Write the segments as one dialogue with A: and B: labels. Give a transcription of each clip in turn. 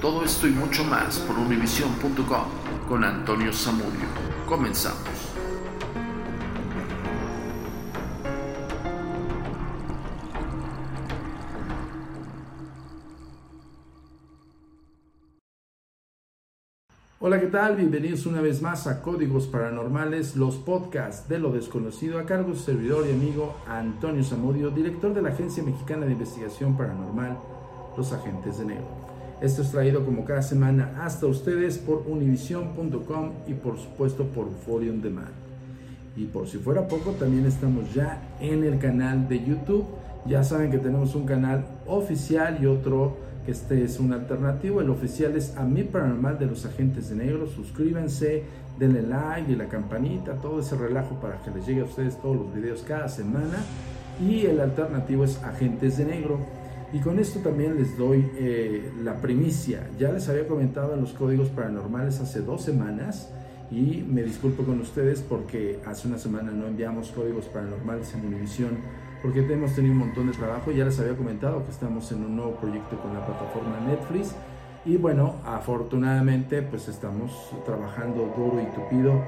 A: Todo esto y mucho más por univision.com con Antonio Zamudio. Comenzamos. Hola, ¿qué tal? Bienvenidos una vez más a Códigos Paranormales, los podcasts de lo desconocido a cargo de su servidor y amigo Antonio Zamudio, director de la Agencia Mexicana de Investigación Paranormal, Los Agentes de Negro. Esto es traído como cada semana hasta ustedes por univision.com y por supuesto por Forium Demand. Y por si fuera poco, también estamos ya en el canal de YouTube. Ya saben que tenemos un canal oficial y otro que este es un alternativo. El oficial es A Mi Paranormal de los Agentes de Negro. Suscríbanse, denle like y la campanita, todo ese relajo para que les llegue a ustedes todos los videos cada semana. Y el alternativo es Agentes de Negro y con esto también les doy eh, la primicia. Ya les había comentado en los códigos paranormales hace dos semanas y me disculpo con ustedes porque hace una semana no enviamos códigos paranormales en Univision porque hemos tenido un montón de trabajo. Ya les había comentado que estamos en un nuevo proyecto con la plataforma Netflix y bueno, afortunadamente pues estamos trabajando duro y tupido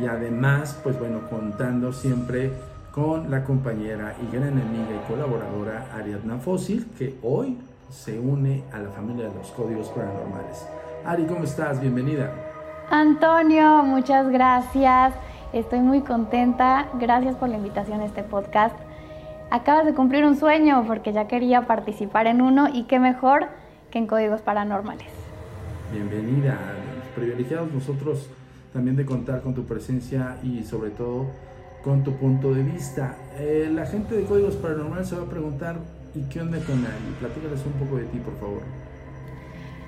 A: y además pues bueno, contando siempre con la compañera y gran amiga y colaboradora Ariadna Fósil, que hoy se une a la familia de los códigos paranormales. Ari, ¿cómo estás? Bienvenida.
B: Antonio, muchas gracias. Estoy muy contenta. Gracias por la invitación a este podcast. Acabas de cumplir un sueño porque ya quería participar en uno y qué mejor que en códigos paranormales.
A: Bienvenida. Privilegiados nosotros también de contar con tu presencia y sobre todo con tu punto de vista. Eh, la gente de Códigos Paranormales se va a preguntar, ¿y qué onda con Ari? Platícales un poco de ti, por favor.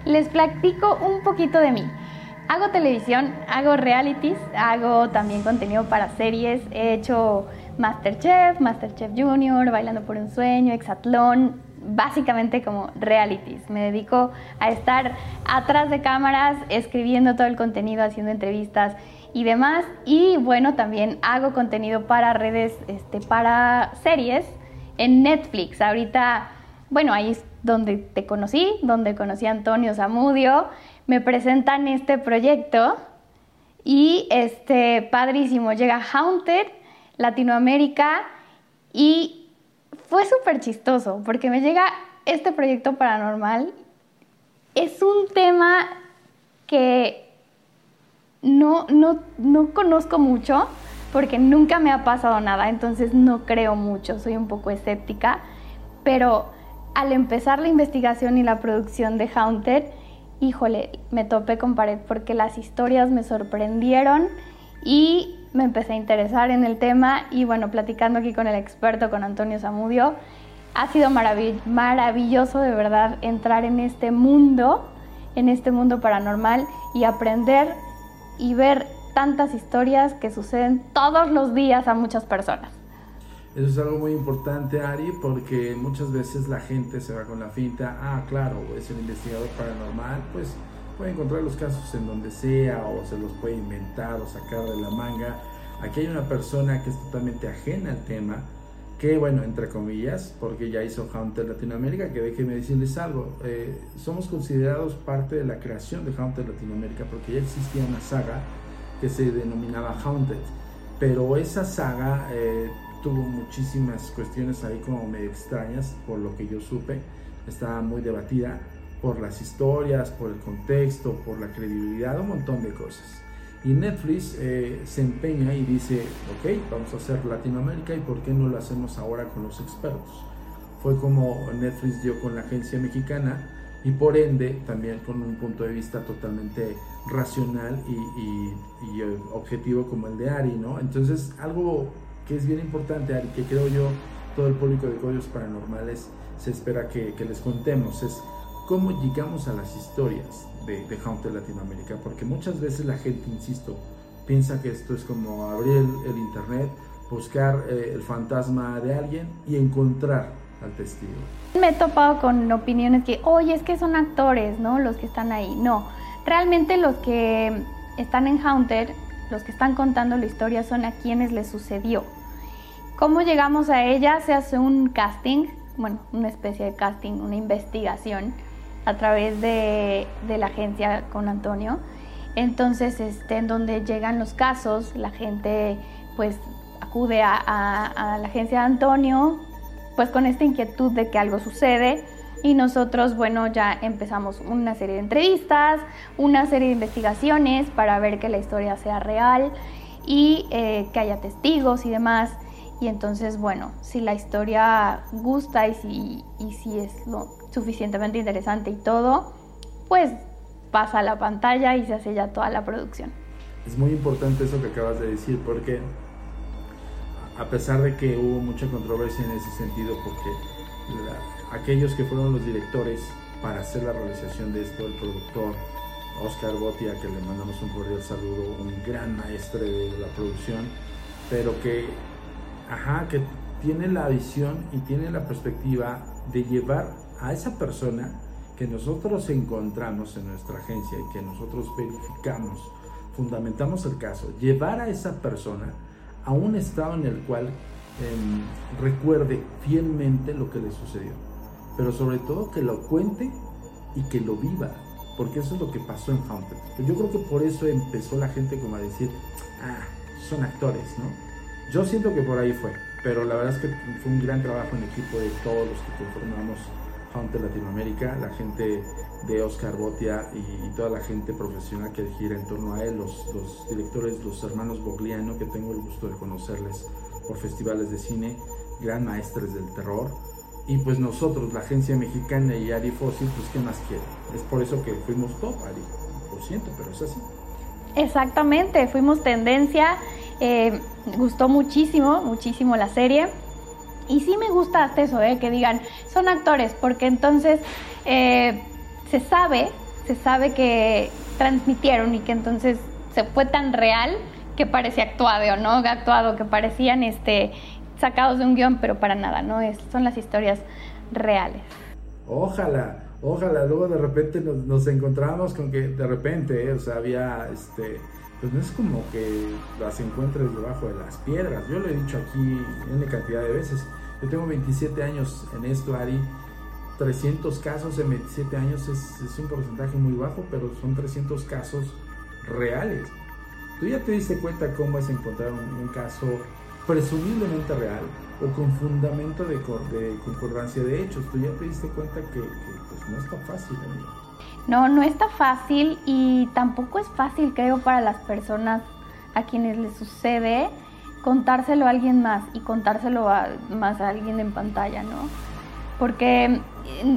B: Les platico un poquito de mí. Hago televisión, hago realities, hago también contenido para series, he hecho Masterchef, Masterchef Junior, Bailando por un Sueño, Exatlón, básicamente como realities. Me dedico a estar atrás de cámaras, escribiendo todo el contenido, haciendo entrevistas y demás. Y bueno, también hago contenido para redes, este, para series en Netflix. Ahorita, bueno, ahí es donde te conocí, donde conocí a Antonio Zamudio. Me presentan este proyecto y este padrísimo llega Haunted Latinoamérica y fue súper chistoso porque me llega este proyecto paranormal. Es un tema que no, no, no conozco mucho porque nunca me ha pasado nada, entonces no creo mucho, soy un poco escéptica, pero al empezar la investigación y la producción de Haunted, híjole, me topé con pared porque las historias me sorprendieron y me empecé a interesar en el tema y bueno, platicando aquí con el experto, con Antonio Zamudio, ha sido maravilloso de verdad entrar en este mundo, en este mundo paranormal y aprender y ver tantas historias que suceden todos los días a muchas personas.
A: Eso es algo muy importante, Ari, porque muchas veces la gente se va con la finta, ah, claro, es el investigador paranormal, pues puede encontrar los casos en donde sea o se los puede inventar o sacar de la manga. Aquí hay una persona que es totalmente ajena al tema, que bueno, entre comillas, porque ya hizo Haunted Latinoamérica, que déjenme decirles algo, eh, somos considerados parte de la creación de Haunted Latinoamérica, porque ya existía una saga que se denominaba Haunted, pero esa saga eh, tuvo muchísimas cuestiones ahí como medio extrañas, por lo que yo supe, estaba muy debatida, por las historias, por el contexto, por la credibilidad, un montón de cosas. Y Netflix eh, se empeña y dice, ok, vamos a hacer Latinoamérica y por qué no lo hacemos ahora con los expertos. Fue como Netflix dio con la agencia mexicana y por ende también con un punto de vista totalmente racional y, eh, objetivo como el de Ari, ¿no? Entonces algo que es bien importante, Ari, que creo yo todo el público de Códigos Paranormales se espera que, les contemos, es cómo llegamos a las historias de, de Haunted Latinoamérica, porque muchas veces la gente, insisto, piensa que esto es como abrir el, internet, buscar eh, el fantasma de alguien y encontrar al testigo.
B: Me he topado con opiniones que, oye, es que son actores, ¿no? Los que están ahí. No, realmente los que están en Haunted, los que están contando la historia son a quienes les sucedió. ¿Cómo llegamos a ella? Se hace un casting, bueno, una especie de casting, una investigación a través de, la agencia con Antonio. Entonces, este, en donde llegan los casos, la gente pues acude a, a, la agencia de Antonio, pues con esta inquietud de que algo sucede y nosotros, bueno, ya empezamos una serie de entrevistas, una serie de investigaciones para ver que la historia sea real y eh, que haya testigos y demás. Y entonces, bueno, si la historia gusta y si, y si es lo suficientemente interesante y todo, pues pasa a la pantalla y se hace ya toda la producción.
A: Es muy importante eso que acabas de decir porque a pesar de que hubo mucha controversia en ese sentido porque aquellos que fueron los directores para hacer la realización de esto, el productor Oscar Botia, que le mandamos un cordial saludo, un gran maestro de la producción, pero que ajá, que tiene la visión y tiene la perspectiva de llevar a esa persona que nosotros encontramos en nuestra agencia y que nosotros verificamos, fundamentamos el caso, llevar a esa persona a un estado en el cual em, recuerde fielmente lo que le sucedió, pero sobre todo que lo cuente y que lo viva, porque eso es lo que pasó en Haunted. Yo creo que por eso empezó la gente como a decir, ah, son actores, ¿no? Yo siento que por ahí fue, pero la verdad es que fue un gran trabajo en equipo de todos los que conformamos Hunter Latinoamérica, la gente de Oscar Botia y, toda la gente profesional que gira en torno a él, los, directores, los hermanos Bogliano, que tengo el gusto de conocerles por festivales de cine, gran maestres del terror. Y pues nosotros, la agencia mexicana y Ari Fossil, pues ¿qué más quiere? Es por eso que fuimos top, Ari. Lo siento, pero es así.
B: Exactamente, fuimos tendencia eh, gustó muchísimo, muchísimo la serie. Y sí me gusta eso, eh, que digan, son actores, porque entonces eh, se sabe, se sabe que transmitieron y que entonces se fue tan real que parecía actuado, ¿no? Actuado, que parecían este, sacados de un guion, pero para nada, ¿no? Es, son las historias reales.
A: Ojalá, ojalá, luego de repente nos, nos con que de repente, o sea, había este pues no es como que las encuentres debajo de las piedras. Yo lo he dicho aquí una cantidad de veces. Yo tengo 27 años en esto, Ari. 300 casos en 27 años es, un porcentaje muy bajo, pero son 300 casos reales. Tú ya te diste cuenta cómo es encontrar un, caso presumiblemente real o con fundamento de, concordancia de hechos. Tú ya te diste cuenta que, pues, no está fácil.
B: No, no está fácil y tampoco es fácil, creo, para las personas a quienes les sucede contárselo a alguien más y contárselo a, más a alguien en pantalla, ¿no? Porque mm,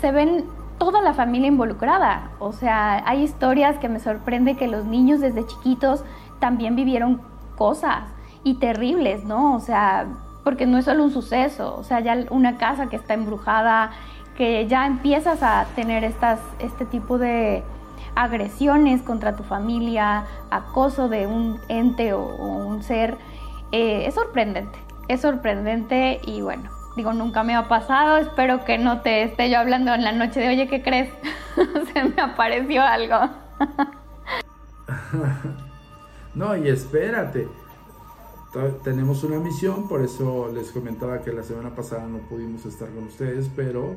B: se ven toda la familia involucrada. O sea, hay historias que me sorprende que los niños desde chiquitos también vivieron cosas y terribles, ¿no? O sea, porque no es solo un suceso, o sea, ya una casa que está embrujada, que ya empiezas a tener este tipo de agresiones contra tu familia, acoso de un ente o, un ser, eh, es sorprendente, es sorprendente y bueno, digo, nunca me ha pasado, espero que no te esté yo hablando en la noche de, oye, ¿qué crees? Se me apareció algo.
A: no, y espérate, tenemos una misión, por eso les comentaba que la semana pasada no pudimos estar con ustedes, pero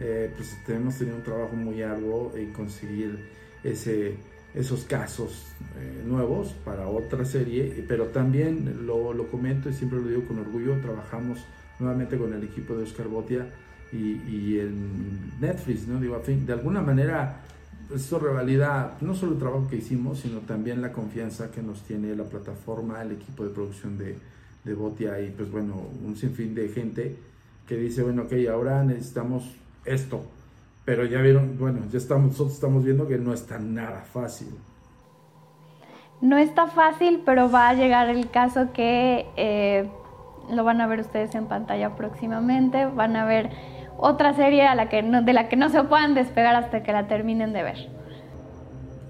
A: eh, pues hemos tenido un trabajo muy arduo en conseguir ese, esos casos eh, nuevos para otra serie, pero también lo, lo, comento y siempre lo digo con orgullo, trabajamos nuevamente con el equipo de Oscar Botia y, en Netflix, ¿no? Digo, a fin, de alguna manera esto revalida no solo el trabajo que hicimos, sino también la confianza que nos tiene la plataforma, el equipo de producción de, de Botia y pues bueno, un sinfín de gente que dice, bueno, ok, ahora necesitamos esto. Pero ya vieron, bueno, ya estamos, nosotros estamos viendo que no está nada fácil.
B: No está fácil, pero va a llegar el caso que eh, lo van a ver ustedes en pantalla próximamente. Van a ver otra serie a la que de la que no se puedan despegar hasta que la terminen de ver.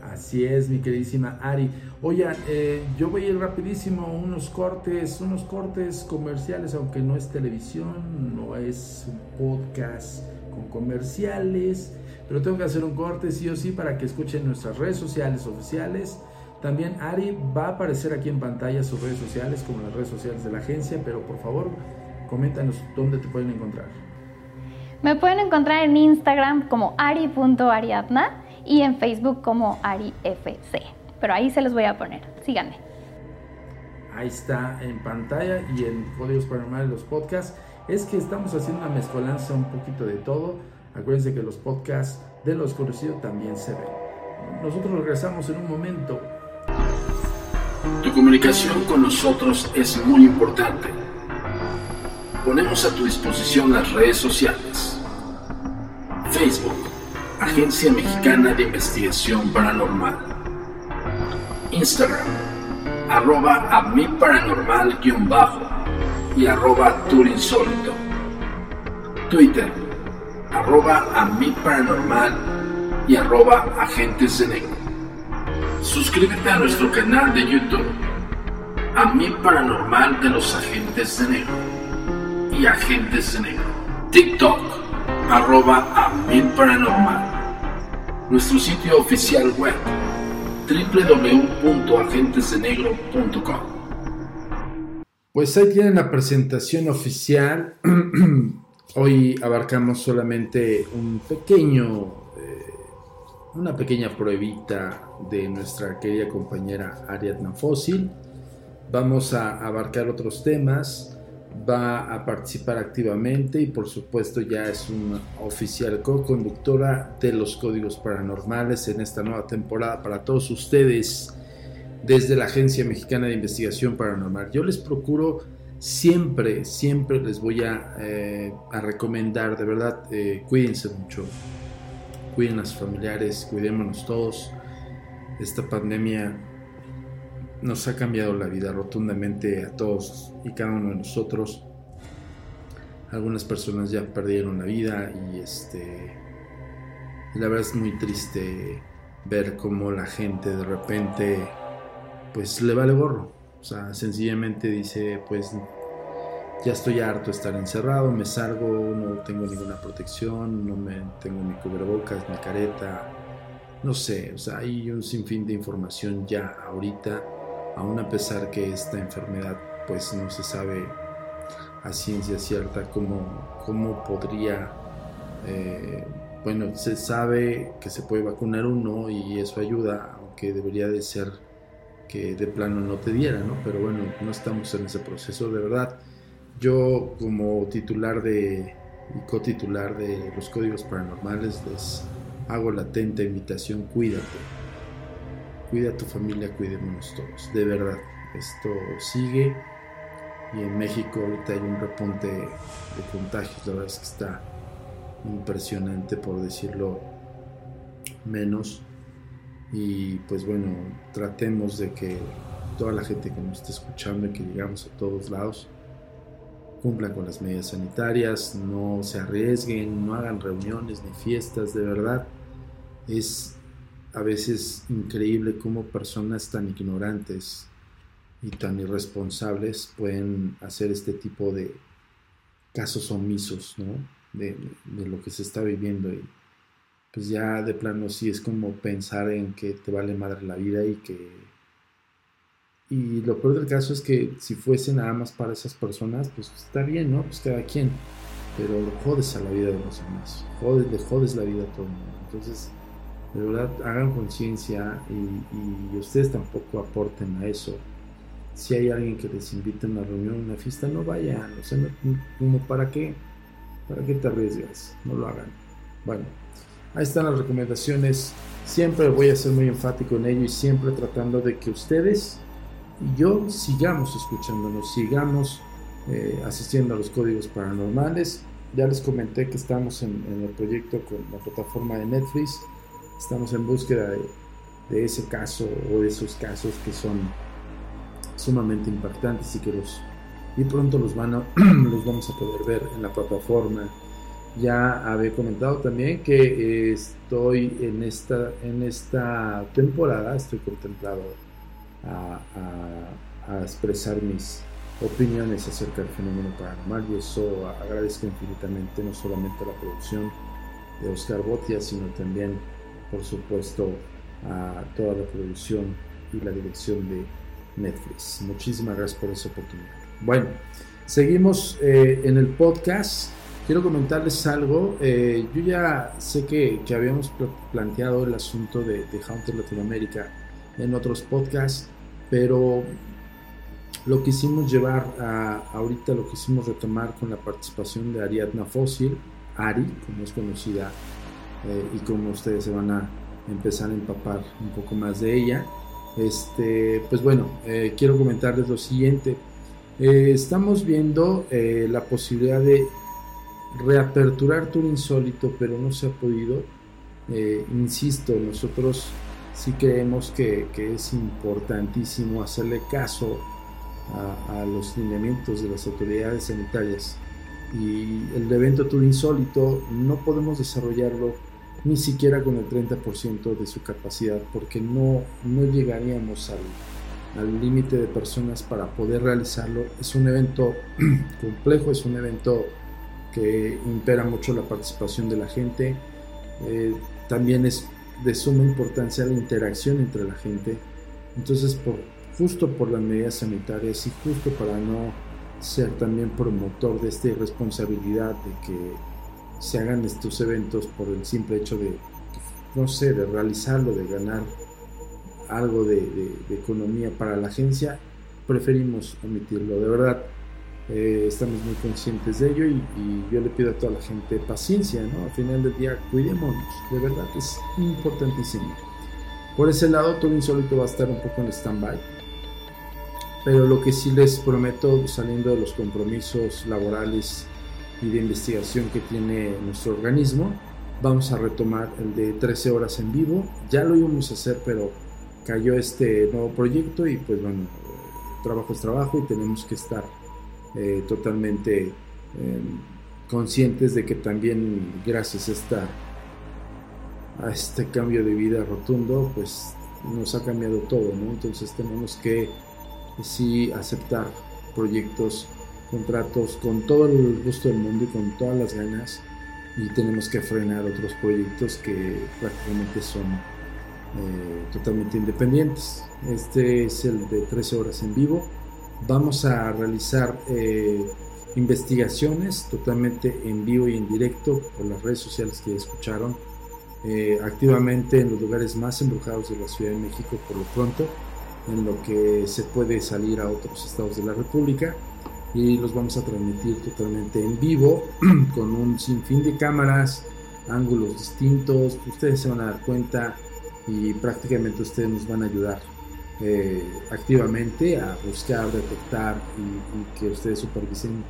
A: Así es, mi queridísima Ari. Oigan, eh, yo voy a ir rapidísimo, unos cortes, unos cortes comerciales, aunque no es televisión, no es un podcast con comerciales, pero tengo que hacer un corte sí o sí para que escuchen nuestras redes sociales oficiales. También Ari va a aparecer aquí en pantalla sus redes sociales, como las redes sociales de la agencia, pero por favor, coméntanos dónde te pueden encontrar.
B: Me pueden encontrar en Instagram como ari.ariadna y en Facebook como AriFC. Pero ahí se los voy a poner. Síganme.
A: Ahí está en pantalla y en Códigos Paranormales los podcasts. Es que estamos haciendo una mezcolanza un poquito de todo. Acuérdense que los podcasts de los conocidos también se ven. Nosotros regresamos en un momento.
C: Tu comunicación con nosotros es muy importante. Ponemos a tu disposición las redes sociales. Facebook, Agencia Mexicana de Investigación Paranormal. Instagram, arroba a mi paranormal-bajo y arroba turinsólito. Twitter, arroba a paranormal y arroba agentes de negro. Suscríbete a nuestro canal de YouTube, a mi paranormal de los agentes de negro y agentes de negro. TikTok, arroba a mi paranormal. Nuestro sitio oficial web, www.agentesdenegro.com.
A: Pues ahí tienen la presentación oficial. Hoy abarcamos solamente un pequeño, eh, una pequeña pruebita de nuestra querida compañera Ariadna Fósil. Vamos a abarcar otros temas. Va a participar activamente y por supuesto ya es una oficial co-conductora de los códigos paranormales en esta nueva temporada para todos ustedes desde la Agencia Mexicana de Investigación Paranormal. Yo les procuro siempre, siempre les voy a, eh, recomendar, de verdad, eh, cuídense mucho, cuiden a sus familiares, cuidémonos todos. Esta pandemia nos ha cambiado la vida rotundamente a todos y cada uno de nosotros. Algunas personas ya perdieron la vida y este la verdad es muy triste ver cómo la gente de repente pues le vale gorro. O sea, sencillamente dice, pues ya estoy harto de estar encerrado, me salgo, no tengo ninguna protección, no me tengo mi cubrebocas, mi careta, no sé, o sea, hay un sinfín de información ya ahorita, aún a pesar que esta enfermedad pues no se sabe a ciencia cierta cómo, cómo podría, eh, bueno, se sabe que se puede vacunar uno y eso ayuda, aunque debería de ser que de plano no te diera, ¿no? Pero bueno, no estamos en ese proceso, de verdad. Yo como titular de y cotitular de los códigos paranormales les hago la atenta invitación, cuídate. Cuida tu familia, cuidémonos todos, de verdad. Esto sigue y en México ahorita hay un repunte de contagios, la verdad es que está impresionante por decirlo menos y pues bueno, tratemos de que toda la gente que nos esté escuchando y que llegamos a todos lados cumplan con las medidas sanitarias, no se arriesguen, no hagan reuniones ni fiestas, de verdad. Es a veces increíble cómo personas tan ignorantes y tan irresponsables pueden hacer este tipo de casos omisos ¿no? de, de lo que se está viviendo. Y, pues ya de plano sí es como pensar en que te vale madre la vida y que... Y lo peor del caso es que si fuese nada más para esas personas, pues está bien, ¿no? Pues cada quien. Pero jodes a la vida de los demás. Jodes, le jodes la vida a todo el mundo. Entonces, de verdad, hagan conciencia y, ustedes tampoco aporten a eso. Si hay alguien que les invita a una reunión, una fiesta, no vayan. O sea, como para qué ¿Para qué te arriesgas? No lo hagan. Bueno, ahí están las recomendaciones. Siempre voy a ser muy enfático en ello y siempre tratando de que ustedes y yo sigamos escuchándonos, sigamos eh, asistiendo a los códigos paranormales. Ya les comenté que estamos en, el proyecto con la plataforma de Netflix. Estamos en búsqueda de, de ese caso o de esos casos que son sumamente impactantes y que los y pronto los, van a, los vamos a poder ver en la plataforma. Ya había comentado también que estoy en esta, en esta temporada, estoy contemplado a, a, expresar mis opiniones acerca del fenómeno paranormal y eso agradezco infinitamente no solamente a la producción de Oscar Botia, sino también, por supuesto, a toda la producción y la dirección de Netflix. Muchísimas gracias por esa oportunidad. Bueno, seguimos eh, en el podcast. Quiero comentarles algo. Eh, yo ya sé que, habíamos planteado el asunto de, de Hunter Latinoamérica en otros podcasts, pero lo quisimos llevar a ahorita, lo quisimos retomar con la participación de Ariadna Fósil, Ari, como es conocida, eh, y como ustedes se van a empezar a empapar un poco más de ella. Este, pues bueno, quiero comentarles lo siguiente. Eh, estamos viendo eh, la posibilidad de reaperturar Tour Insólito, pero no se ha podido. Eh, insisto, nosotros sí creemos que, es importantísimo hacerle caso a, los lineamientos de las autoridades sanitarias. Y el evento Tour Insólito no podemos desarrollarlo ni siquiera con el 30% de su capacidad, porque no, no llegaríamos al al límite de personas para poder realizarlo. Es un evento complejo, es un evento que impera mucho la participación de la gente. Eh, también es de suma importancia la interacción entre la gente. Entonces, justo por las medidas sanitarias y justo para no ser también promotor de esta irresponsabilidad de que se hagan estos eventos por el simple hecho de, no sé, de realizarlo, de ganar algo de, economía para la agencia, preferimos omitirlo. De verdad, eh, estamos muy conscientes de ello y, yo le pido a toda la gente paciencia, ¿no? Al final del día, cuidémonos, de verdad es importantísimo. Por ese lado, todo insólito va a estar un poco en stand-by. Pero lo que sí les prometo, saliendo de los compromisos laborales y de investigación que tiene nuestro organismo, vamos a retomar el de 13 horas en vivo. Ya lo íbamos a hacer, pero cayó este nuevo proyecto y pues bueno, trabajo es trabajo y tenemos que estar eh, totalmente em, conscientes de que también gracias a, esta, a este cambio de vida rotundo, pues nos ha cambiado todo, ¿no? Entonces tenemos que sí aceptar proyectos, contratos con todo el gusto del mundo y con todas las ganas y tenemos que frenar otros proyectos que prácticamente son eh, totalmente independientes. Este es el de 13 horas en vivo. Vamos a realizar eh, investigaciones totalmente en vivo y en directo por las redes sociales que escucharon. Eh, activamente en los lugares más embrujados de la Ciudad de México por lo pronto, en lo que se puede salir a otros estados de la República y los vamos a transmitir totalmente en vivo con un sinfín de cámaras, ángulos distintos, ustedes se van a dar cuenta y prácticamente ustedes nos van a ayudar eh, activamente a buscar, detectar y, que ustedes supervisen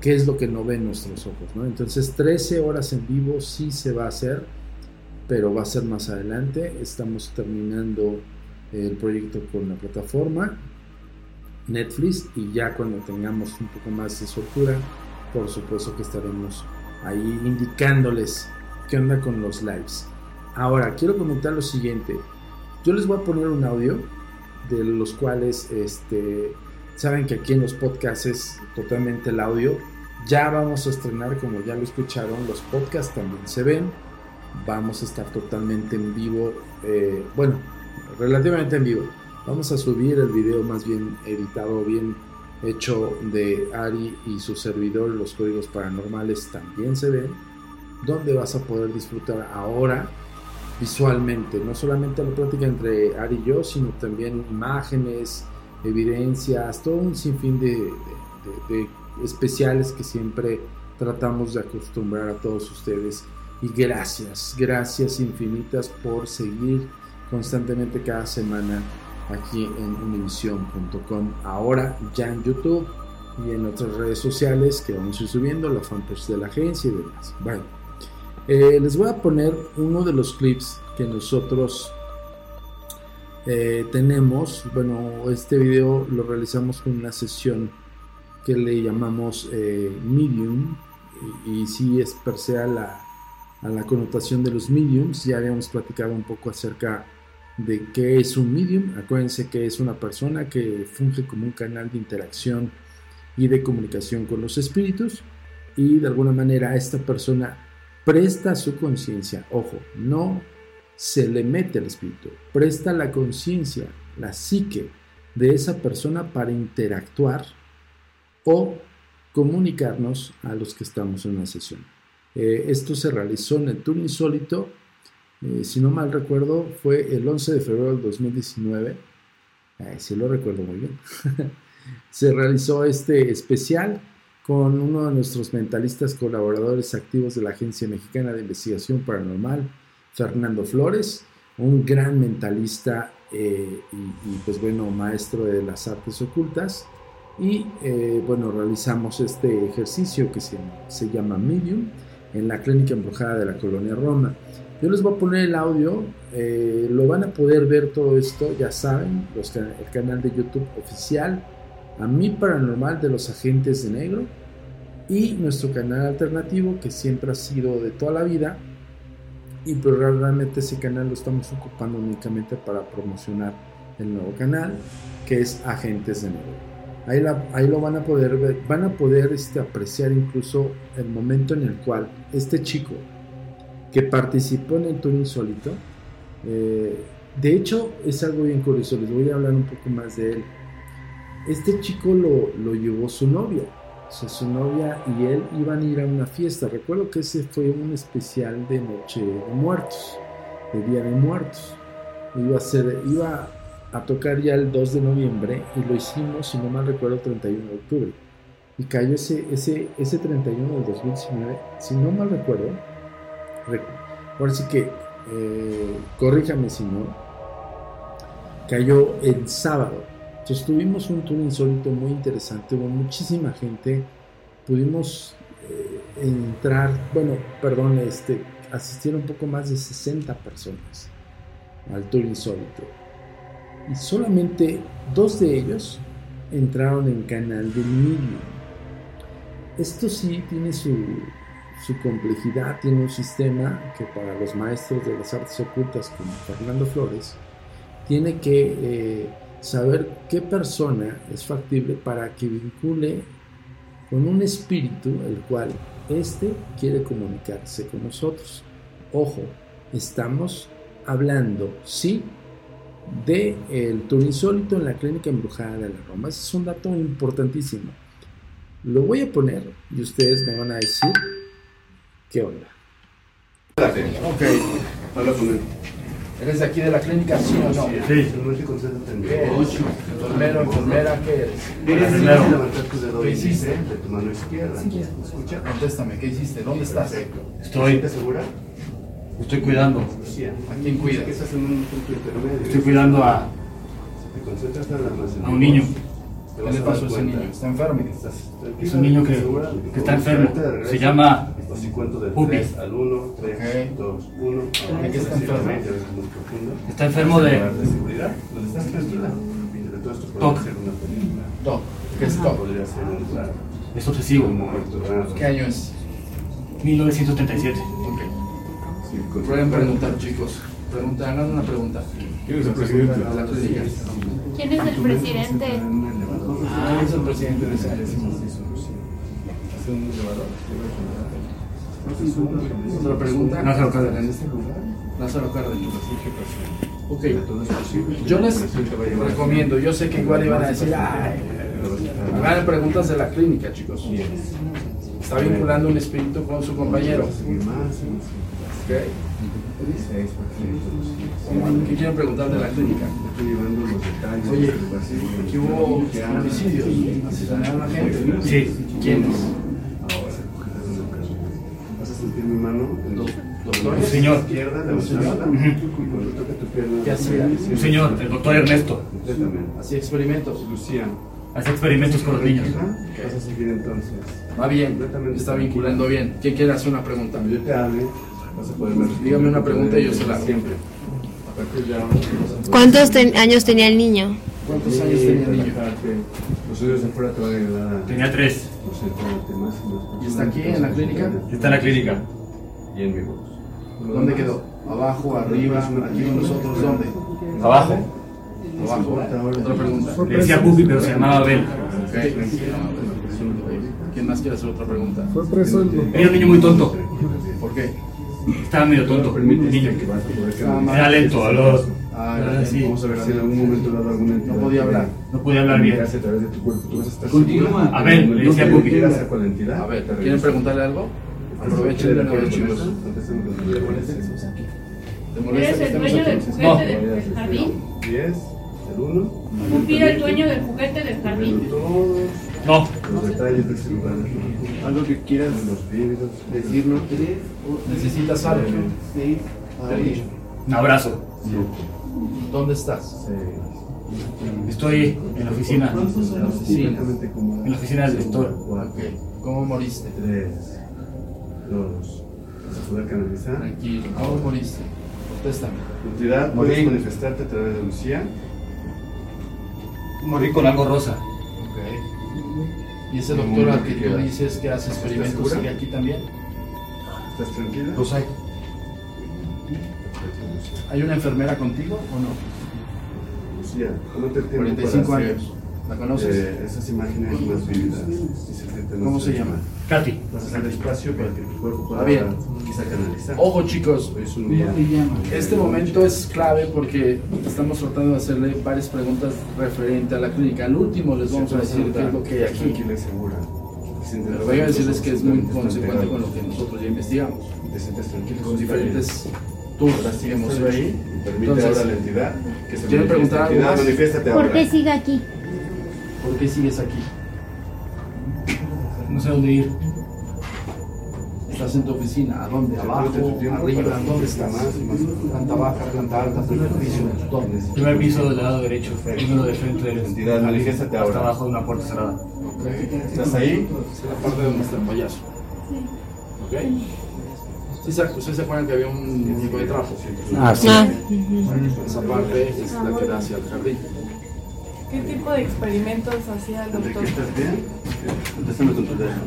A: qué es lo que no ven nuestros ojos. ¿no? Entonces 13 horas en vivo sí se va a hacer, pero va a ser más adelante. Estamos terminando el proyecto con la plataforma Netflix y ya cuando tengamos un poco más de soltura, por supuesto que estaremos ahí indicándoles qué onda con los lives. Ahora, quiero comentar lo siguiente. Yo les voy a poner un audio de los cuales, este, saben que aquí en los podcasts es totalmente el audio. Ya vamos a estrenar, como ya lo escucharon, los podcasts también se ven. Vamos a estar totalmente en vivo, eh, bueno, relativamente en vivo. Vamos a subir el video más bien editado, bien hecho de Ari y su servidor, los códigos paranormales también se ven. Donde vas a poder disfrutar ahora visualmente, no solamente la plática entre Ari y yo, sino también imágenes, evidencias, todo un sinfín de, especiales que siempre
C: tratamos de acostumbrar a todos ustedes. Y gracias, gracias infinitas por seguir constantemente cada semana aquí en univision.com. Ahora ya en YouTube y en otras redes sociales que vamos a ir subiendo, la fanpage de la agencia y demás. Bueno, eh, les voy a poner uno de los clips que nosotros eh, tenemos. Bueno, este video lo realizamos con una sesión que le llamamos eh, Medium y, si es per se a la, a la connotación de los mediums. Ya habíamos platicado un poco acerca de qué es un medium. Acuérdense que es una persona que funge como un canal de interacción y de comunicación con los espíritus y de alguna manera esta persona presta su conciencia, ojo, no se le mete al espíritu, presta la conciencia, la psique de esa persona para interactuar o comunicarnos a los que estamos en una sesión. Eh, esto se realizó en el tour insólito, eh, si no mal recuerdo, fue el 11 de febrero del 2019, si lo recuerdo muy bien. se realizó este especial con uno de nuestros mentalistas colaboradores activos de la Agencia Mexicana de Investigación Paranormal, Fernando Flores, un gran mentalista eh, y, pues bueno, maestro de las artes ocultas. Y eh, bueno, realizamos este ejercicio que se, se, llama Medium en la clínica embrujada de la colonia Roma. Yo les voy a poner el audio, eh, lo van a poder ver todo esto, ya saben, los, el canal de YouTube oficial, a mi paranormal de los agentes de negro y nuestro canal alternativo que siempre ha sido de toda la vida y pero pues realmente ese canal lo estamos ocupando únicamente para promocionar el nuevo canal que es Agentes de Negro. Ahí, ahí lo van a poder ver, van a poder este, apreciar incluso el momento en el cual este chico que participó en el tour insólito, eh, de hecho es algo bien curioso, les voy a hablar un poco más de él. Este chico lo, lo llevó su novia, o sea, su novia y él iban a ir a una fiesta. Recuerdo que ese fue un especial de Noche de Muertos, de Día de Muertos. Iba a, ser, iba a tocar ya el 2 de noviembre y lo hicimos, si no mal recuerdo, el 31 de octubre. Y cayó ese, ese, ese 31 del 2019, si no mal recuerdo, ahora sí que, eh, corríjame si no, cayó el sábado entonces tuvimos un tour insólito muy interesante, hubo muchísima gente, pudimos eh, entrar, bueno, perdón, este, asistieron un poco más de 60 personas al tour insólito. Y solamente dos de ellos entraron en canal de Medium. Esto sí tiene su, su complejidad, tiene un sistema que para los maestros de las artes ocultas como Fernando Flores, tiene que... Eh, saber qué persona es factible para que vincule con un espíritu el cual éste quiere comunicarse con nosotros. Ojo, estamos hablando, sí, de el insólito en la clínica embrujada de la Roma. Ese es un dato importantísimo. Lo voy a poner y ustedes me van a decir qué onda.
D: Ok, habla con él.
C: ¿Eres de aquí de la clínica, sí o no?
D: Sí.
C: ¿Qué eres? ¿Enfermero, enfermera, qué eres? ¿Qué hiciste?
D: De tu mano izquierda.
C: Escucha, contéstame, ¿qué hiciste? ¿Dónde estás?
D: Estoy. ¿Estás segura?
E: Estoy cuidando.
C: ¿A quién cuidas?
D: Estás en un punto intermedio.
E: Estoy cuidando a, a un niño.
C: ¿Qué le pasó a ese niño? ¿Está enfermo?
E: Es un niño que, que está enfermo. Se llama
D: Así cuento de
E: Pupi.
D: 3 al 1, 3, 2, 1.
C: ¿De qué está enfermo?
E: Está enfermo de
D: de seguridad. ¿Dónde estás tranquila? De todo esto podría
E: TOC.
D: ser una película.
C: Todo. ¿Qué es todo?
D: Podría ser un raro.
E: es obsesivo.
D: Un momento raro.
C: ¿Qué año es?
E: 1937.
C: Ok.
D: Sí,
C: Pueden preguntar, chicos. Pregunta, hagan una pregunta.
D: ¿Quién es el presidente?
F: ¿Quién es el presidente?
C: Ah, es el presidente de esa
D: ¿Es un elevador?
C: ¿Otra pregunta?
E: Lázaro Cárdenas.
D: En este lugar,
C: Lázaro Cárdenas. Ok. Yo les recomiendo, yo sé que igual iban a decir, ay, hagan preguntas de la clínica, chicos. Está vinculando un espíritu con su compañero. ¿Qué quieren preguntar de la clínica? Oye, aquí hubo homicidios, asesinaron a gente.
E: Sí.
C: ¿Quiénes?
D: Mi mano en dos.
E: Un señor.
D: Izquierda, de la
A: señor.
D: izquierda. Cuando toca tu pierna.
A: ¿Qué hacía?
E: Un señor, el doctor Ernesto.
A: Hacía experimentos.
D: Lucía.
E: Hace experimentos con los niños.
D: Vas a seguir entonces.
A: Va bien,
D: Completamente
A: está vinculando bien. ¿Quién quiere hacer una pregunta?
D: Cuando yo te hable, vas a poderme responder.
A: Dígame una pregunta y yo se la hago.
D: Siempre.
G: ¿Cuántos ten- años tenía el niño?
A: ¿Cuántos años tenía el niño?
D: Los oídos de afuera te van a ayudar a
E: Tenía tres.
D: más
A: ¿Y está aquí, en la clínica?
E: Está en la clínica.
D: Y en mi voz.
A: ¿Dónde quedó? ¿Abajo, arriba, aquí con nosotros? ¿Dónde?
E: Abajo.
A: Abajo. Otra pregunta.
E: Le decía Pupi, pero se llamaba Abel.
A: ¿Quién más quiere hacer otra pregunta?
E: Era un niño muy tonto.
A: ¿Por qué?
E: Estaba medio tonto. El niño. Era lento, habló.
A: Ah,
E: Ah, sí.
D: Vamos a ver si en algún momento dado alguna entidad
A: No podía hablar.
E: No podía hablar bien.
D: a través de tu cuerpo. Tú vas a estar
E: ver, le decía.
A: A ver,
D: te
A: ¿quieren preguntarle algo? Aprovechen de una vez, chicos.
D: Contéstame con tu teléfono.
A: ¿Te molesta
F: ¿Eres el dueño del juguete del jardín?
D: 10, el 1.
F: ¿Pupi era el dueño del juguete del jardín?
E: No.
D: los detalles de ese lugar.
A: Algo que quieras decirnos. ¿Necesitas algo?
E: Un abrazo.
A: ¿Dónde estás?
E: Estoy en la oficina. En la oficina del doctor.
A: Ok. ¿Cómo moriste?
D: 3, 2. Vas a poder canalizar.
A: Tranquilo. ¿Cómo moriste? Contéstame.
D: Entidad
E: Morí.
D: puedes manifestarte a través de Lucía.
E: Morí con algo rosa.
A: Ok. ¿Y ese doctor al que tú dices que hace experimentos sigue aquí también?
D: ¿Estás tranquila?
A: Pues hay. ¿Hay una enfermera contigo o no?
D: Lucía, el tiempo
A: 45
D: para hacer,
A: años. ¿La conoces?
D: eh, esas imágenes más vívidas. y
A: ¿Cómo se llama?
E: Katy.
D: Vas a espacio para que tu cuerpo pueda
A: Ah, bien.
D: quizá canalizar.
A: Ojo chicos,
D: es un día.
A: este momento es clave porque estamos tratando de hacerle varias preguntas referente a la clínica. Al último les vamos a decir qué es lo que hay aquí.
D: Tranquila y segura.
A: Pero voy a decirles que es muy consecuente con lo que nosotros ya investigamos.
D: Te sientes tranquilo.
A: Con diferentes tours que hemos hecho.
D: Permite
A: Entonces,
D: ahora a la entidad que se
A: ¿quieren
D: manifieste.
A: preguntar algo
D: Entidad,
A: más?
G: ¿Por qué sigue aquí?
A: ¿Por qué sigues aquí?
E: No sé dónde ir.
A: Estás en tu oficina. ¿A dónde? ¿Abajo? ¿Arriba? ¿Dónde estás? Planta baja, planta alta, primer piso. ¿Dónde?
E: Primer piso del lado derecho. Primero de frente del
D: Entidad, manifiéstate
E: Hasta
D: ahora.
E: abajo de una puerta cerrada.
D: ¿Estás ahí?
A: Es la parte donde está el payaso. ¿Ok? ¿Sí se, ¿Ustedes se acuerdan que había un muñeco de trapo?
G: Ah,
A: Bueno, esa parte es la que da hacia el jardín.
H: ¿Qué tipo de experimentos hacía el
D: Enrique,
H: doctor?
D: ¿estás bien? Contéstame con tu teléfono.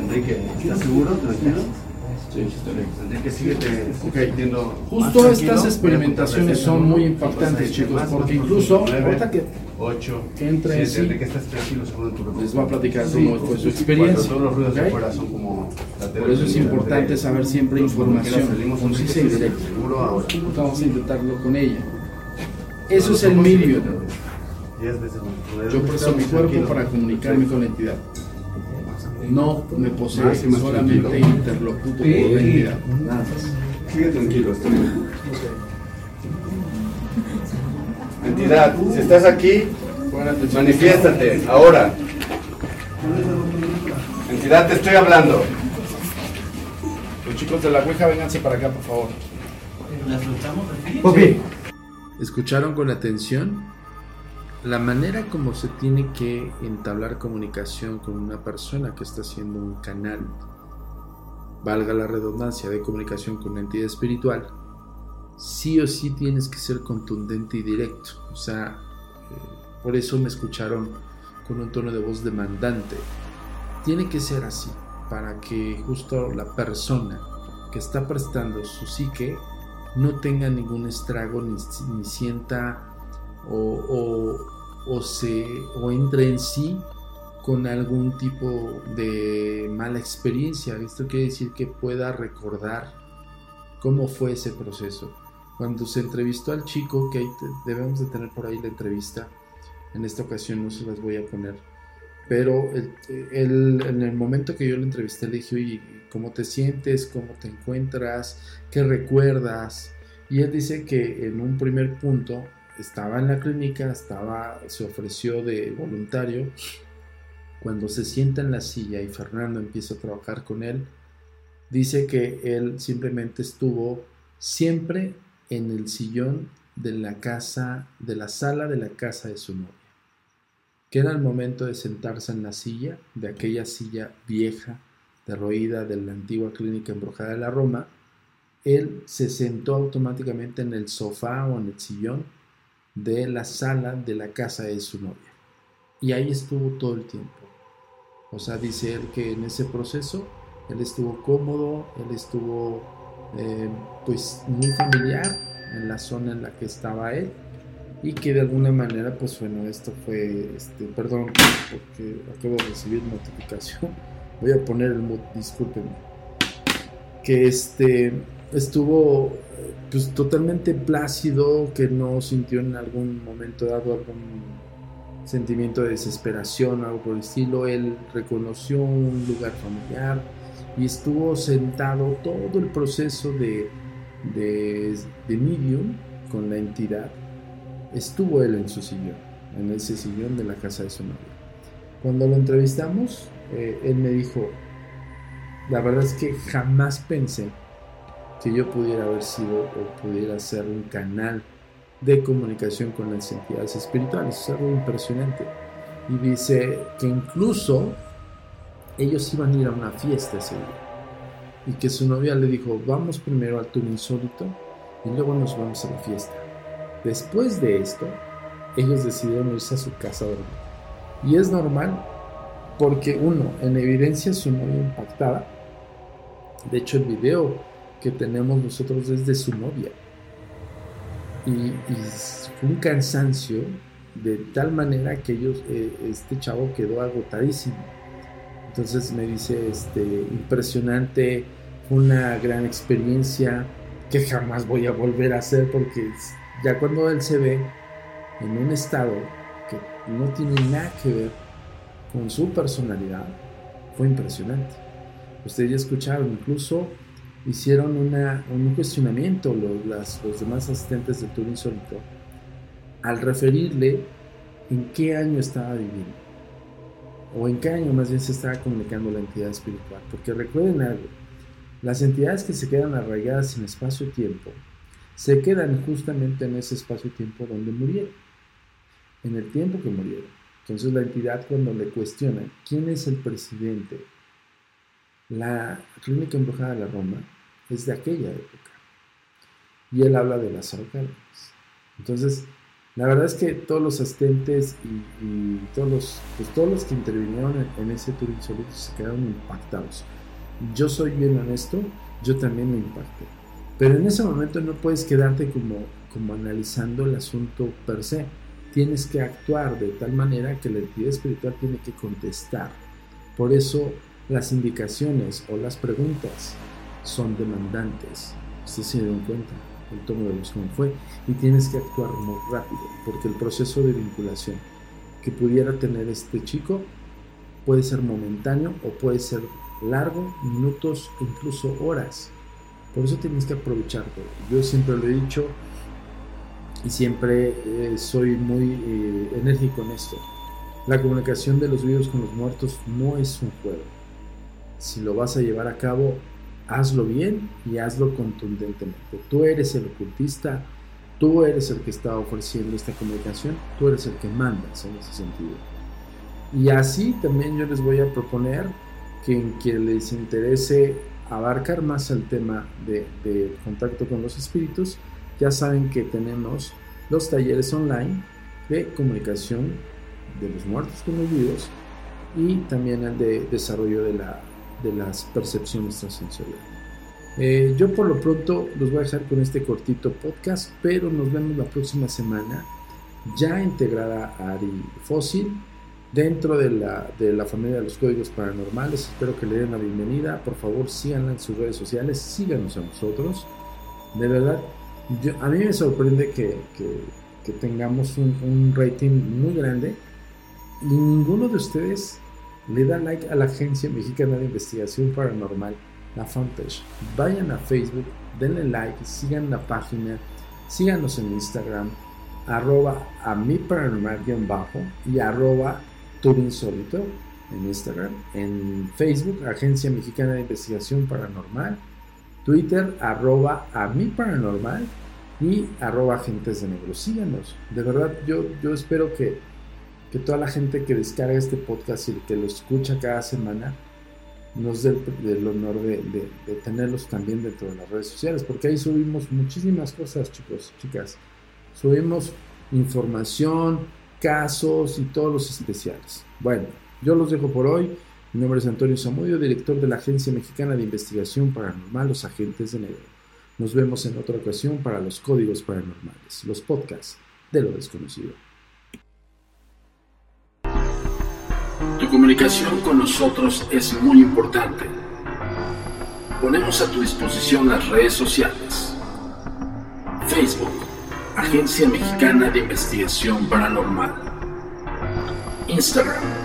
D: Enrique, ¿estás seguro? ¿Tranquilo?
A: Sí, estoy bien.
D: Enrique, síguete más
A: Justo estas experimentaciones son muy impactantes, chicos, porque incluso ahorita que
D: 8,
A: que entre en sí, les va a platicar cómo fue su experiencia.
D: Todos los ruidos de
A: ¿ok?
D: afuera son como la
A: Por eso es importante saber siempre información, concisa y directa. Vamos a intentarlo con ella. Eso es el medio. Yo presto mi cuerpo para comunicarme con la entidad. No me posee,
D: Más y más
A: solamente
D: tranquilo.
A: interlocuto con la entidad.
D: Sigue tranquilo, está bien. Entidad, si estás aquí, manifiéstate, ahora. Entidad, te estoy hablando.
A: Los chicos de la Ouija, vénganse para acá, por favor.
E: Pupi.
A: ¿Escucharon con atención? La manera como se tiene que entablar comunicación con una persona que está haciendo un canal, valga la redundancia, de comunicación con una entidad espiritual, sí o sí tienes que ser contundente y directo. O sea, eh, por eso me escucharon con un tono de voz demandante. Tiene que ser así, para que justo la persona que está prestando su psique no tenga ningún estrago ni, ni sienta o, o- o se o entre en sí con algún tipo de mala experiencia. Esto quiere decir que pueda recordar cómo fue ese proceso. Cuando se entrevistó al chico, que debemos de tener por ahí la entrevista, en esta ocasión no se las voy a poner, pero en el momento que yo lo entrevisté le dije, ¿cómo te sientes? ¿Cómo te encuentras? ¿Qué recuerdas? Y él dice que en un primer punto estaba en la clínica, estaba, se ofreció de voluntario. Cuando se sienta en la silla y Fernando empieza a trabajar con él,
C: dice que él simplemente estuvo siempre en el sillón de la casa, de la sala de la casa de su novia. Que era el momento de sentarse en la silla, de aquella silla vieja, derroída de la antigua clínica embrujada de la Roma, él se sentó automáticamente en el sofá o en el sillón de la sala de la casa de su novia. Y ahí estuvo todo el tiempo. O sea, dice él que en ese proceso él estuvo cómodo, él estuvo eh, pues muy familiar en la zona en la que estaba él y que de alguna manera pues bueno esto fue este perdón porque acabo de recibir notificación voy a poner el mood discúlpenme que este estuvo pues totalmente plácido que no sintió en algún momento dado algún sentimiento de desesperación algo por el estilo él reconoció un lugar familiar y estuvo sentado todo el proceso de, de, medium con la entidad. Estuvo él en su sillón, en ese sillón de la casa de su novia. Cuando lo entrevistamos, eh, él me dijo, la verdad es que jamás pensé que yo pudiera haber sido o pudiera ser un canal de comunicación con las entidades espirituales. Es algo impresionante. Y dice que incluso ellos iban a ir a una fiesta ese día. Y que su novia le dijo, vamos primero al tour insólito y luego nos vamos a la fiesta. Después de esto, ellos decidieron irse a su casa a dormir. Y es normal porque uno, en evidencia su novia impactada. De hecho, el video que tenemos nosotros es de su novia. Y, fue un cansancio de tal manera que ellos, eh, este chavo quedó agotadísimo entonces me dice, este, impresionante, una gran experiencia que jamás voy a volver a hacer porque ya cuando él se ve en un estado que no tiene nada que ver con su personalidad, fue impresionante. Ustedes ya escucharon, incluso hicieron una, un cuestionamiento los, los demás asistentes del Tour Insólito al referirle en qué año estaba viviendo o en qué año más bien se está comunicando la entidad espiritual. Porque recuerden algo, las entidades que se quedan arraigadas en espacio-tiempo, se quedan justamente en ese espacio-tiempo donde murieron, en el tiempo que murieron. Entonces la entidad cuando le cuestiona quién es el presidente, la clínica embrujada de la Roma es de aquella época. Y él habla de las arcanas. Entonces, la verdad es que todos los asistentes y, todos, los, pues todos los que intervinieron en, ese tour insólito se quedaron impactados. Yo soy bien honesto, yo también me impacté. Pero en ese momento no puedes quedarte como, como analizando el asunto per se. Tienes que actuar de tal manera que la entidad espiritual tiene que contestar. Por eso las indicaciones o las preguntas son demandantes. Ustedes se dieron cuenta el tomo de emoción fue, y tienes que actuar muy rápido, porque el proceso de vinculación que pudiera tener este chico puede ser momentáneo o puede ser largo, minutos, incluso horas. Por eso tienes que aprovecharlo. Yo siempre lo he dicho y siempre eh, soy muy eh, enérgico en esto. La comunicación de los vivos con los muertos no es un juego. Si lo vas a llevar a cabo, hazlo bien y hazlo contundentemente. Tú eres el ocultista, tú eres el que está ofreciendo esta comunicación, tú eres el que mandas en ese sentido. Y así también yo les voy a proponer que en quien les interese abarcar más el tema de, de contacto con los espíritus, ya saben que tenemos los talleres online de comunicación de los muertos con los vivos y también el de desarrollo de la de las percepciones extrasensoriales. Eh, yo por lo pronto los voy a dejar con este cortito podcast, pero nos vemos la próxima semana ya integrada a Ari Fósil dentro de la, de la familia de los códigos paranormales. Espero que le den la bienvenida. Por favor, síganla en sus redes sociales, síganos a nosotros. De verdad, a mí me sorprende que, que, tengamos un, rating muy grande y ninguno de ustedes le da like a la Agencia Mexicana de Investigación Paranormal, la fanpage. Vayan a Facebook, denle like, sigan la página, síganos en Instagram, arroba a mi paranormal bajo y arroba insólito en Instagram, en Facebook, Agencia Mexicana de Investigación Paranormal, Twitter, arroba a mi paranormal y arroba agentes de negro. Síganos. De verdad, yo, yo espero que, que toda la gente que descarga este podcast y que lo escucha cada semana nos dé el, honor de, de, tenerlos también dentro de las redes sociales, porque ahí subimos muchísimas cosas, chicos, chicas. Subimos información, casos y todos los especiales. Bueno, yo los dejo por hoy. Mi nombre es Antonio Zamudio, director de la Agencia Mexicana de Investigación Paranormal, Los Agentes de Negro. Nos vemos en otra ocasión para los códigos paranormales, los podcasts de lo desconocido.
A: Tu comunicación con nosotros es muy importante. Ponemos a tu disposición las redes sociales. Facebook, Agencia Mexicana de Investigación Paranormal. Instagram,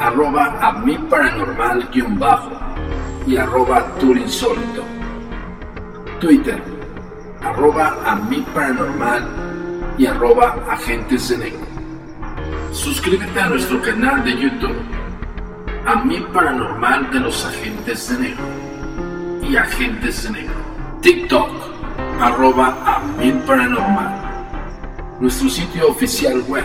A: arroba a mi paranormal guion bajo y arroba turinsólito. Twitter, arroba a mi paranormal y arroba agentes de negro. Suscríbete a nuestro canal de YouTube, a mi paranormal de los agentes de negro y agentes de negro. TikTok, arroba a mi paranormal. Nuestro sitio oficial web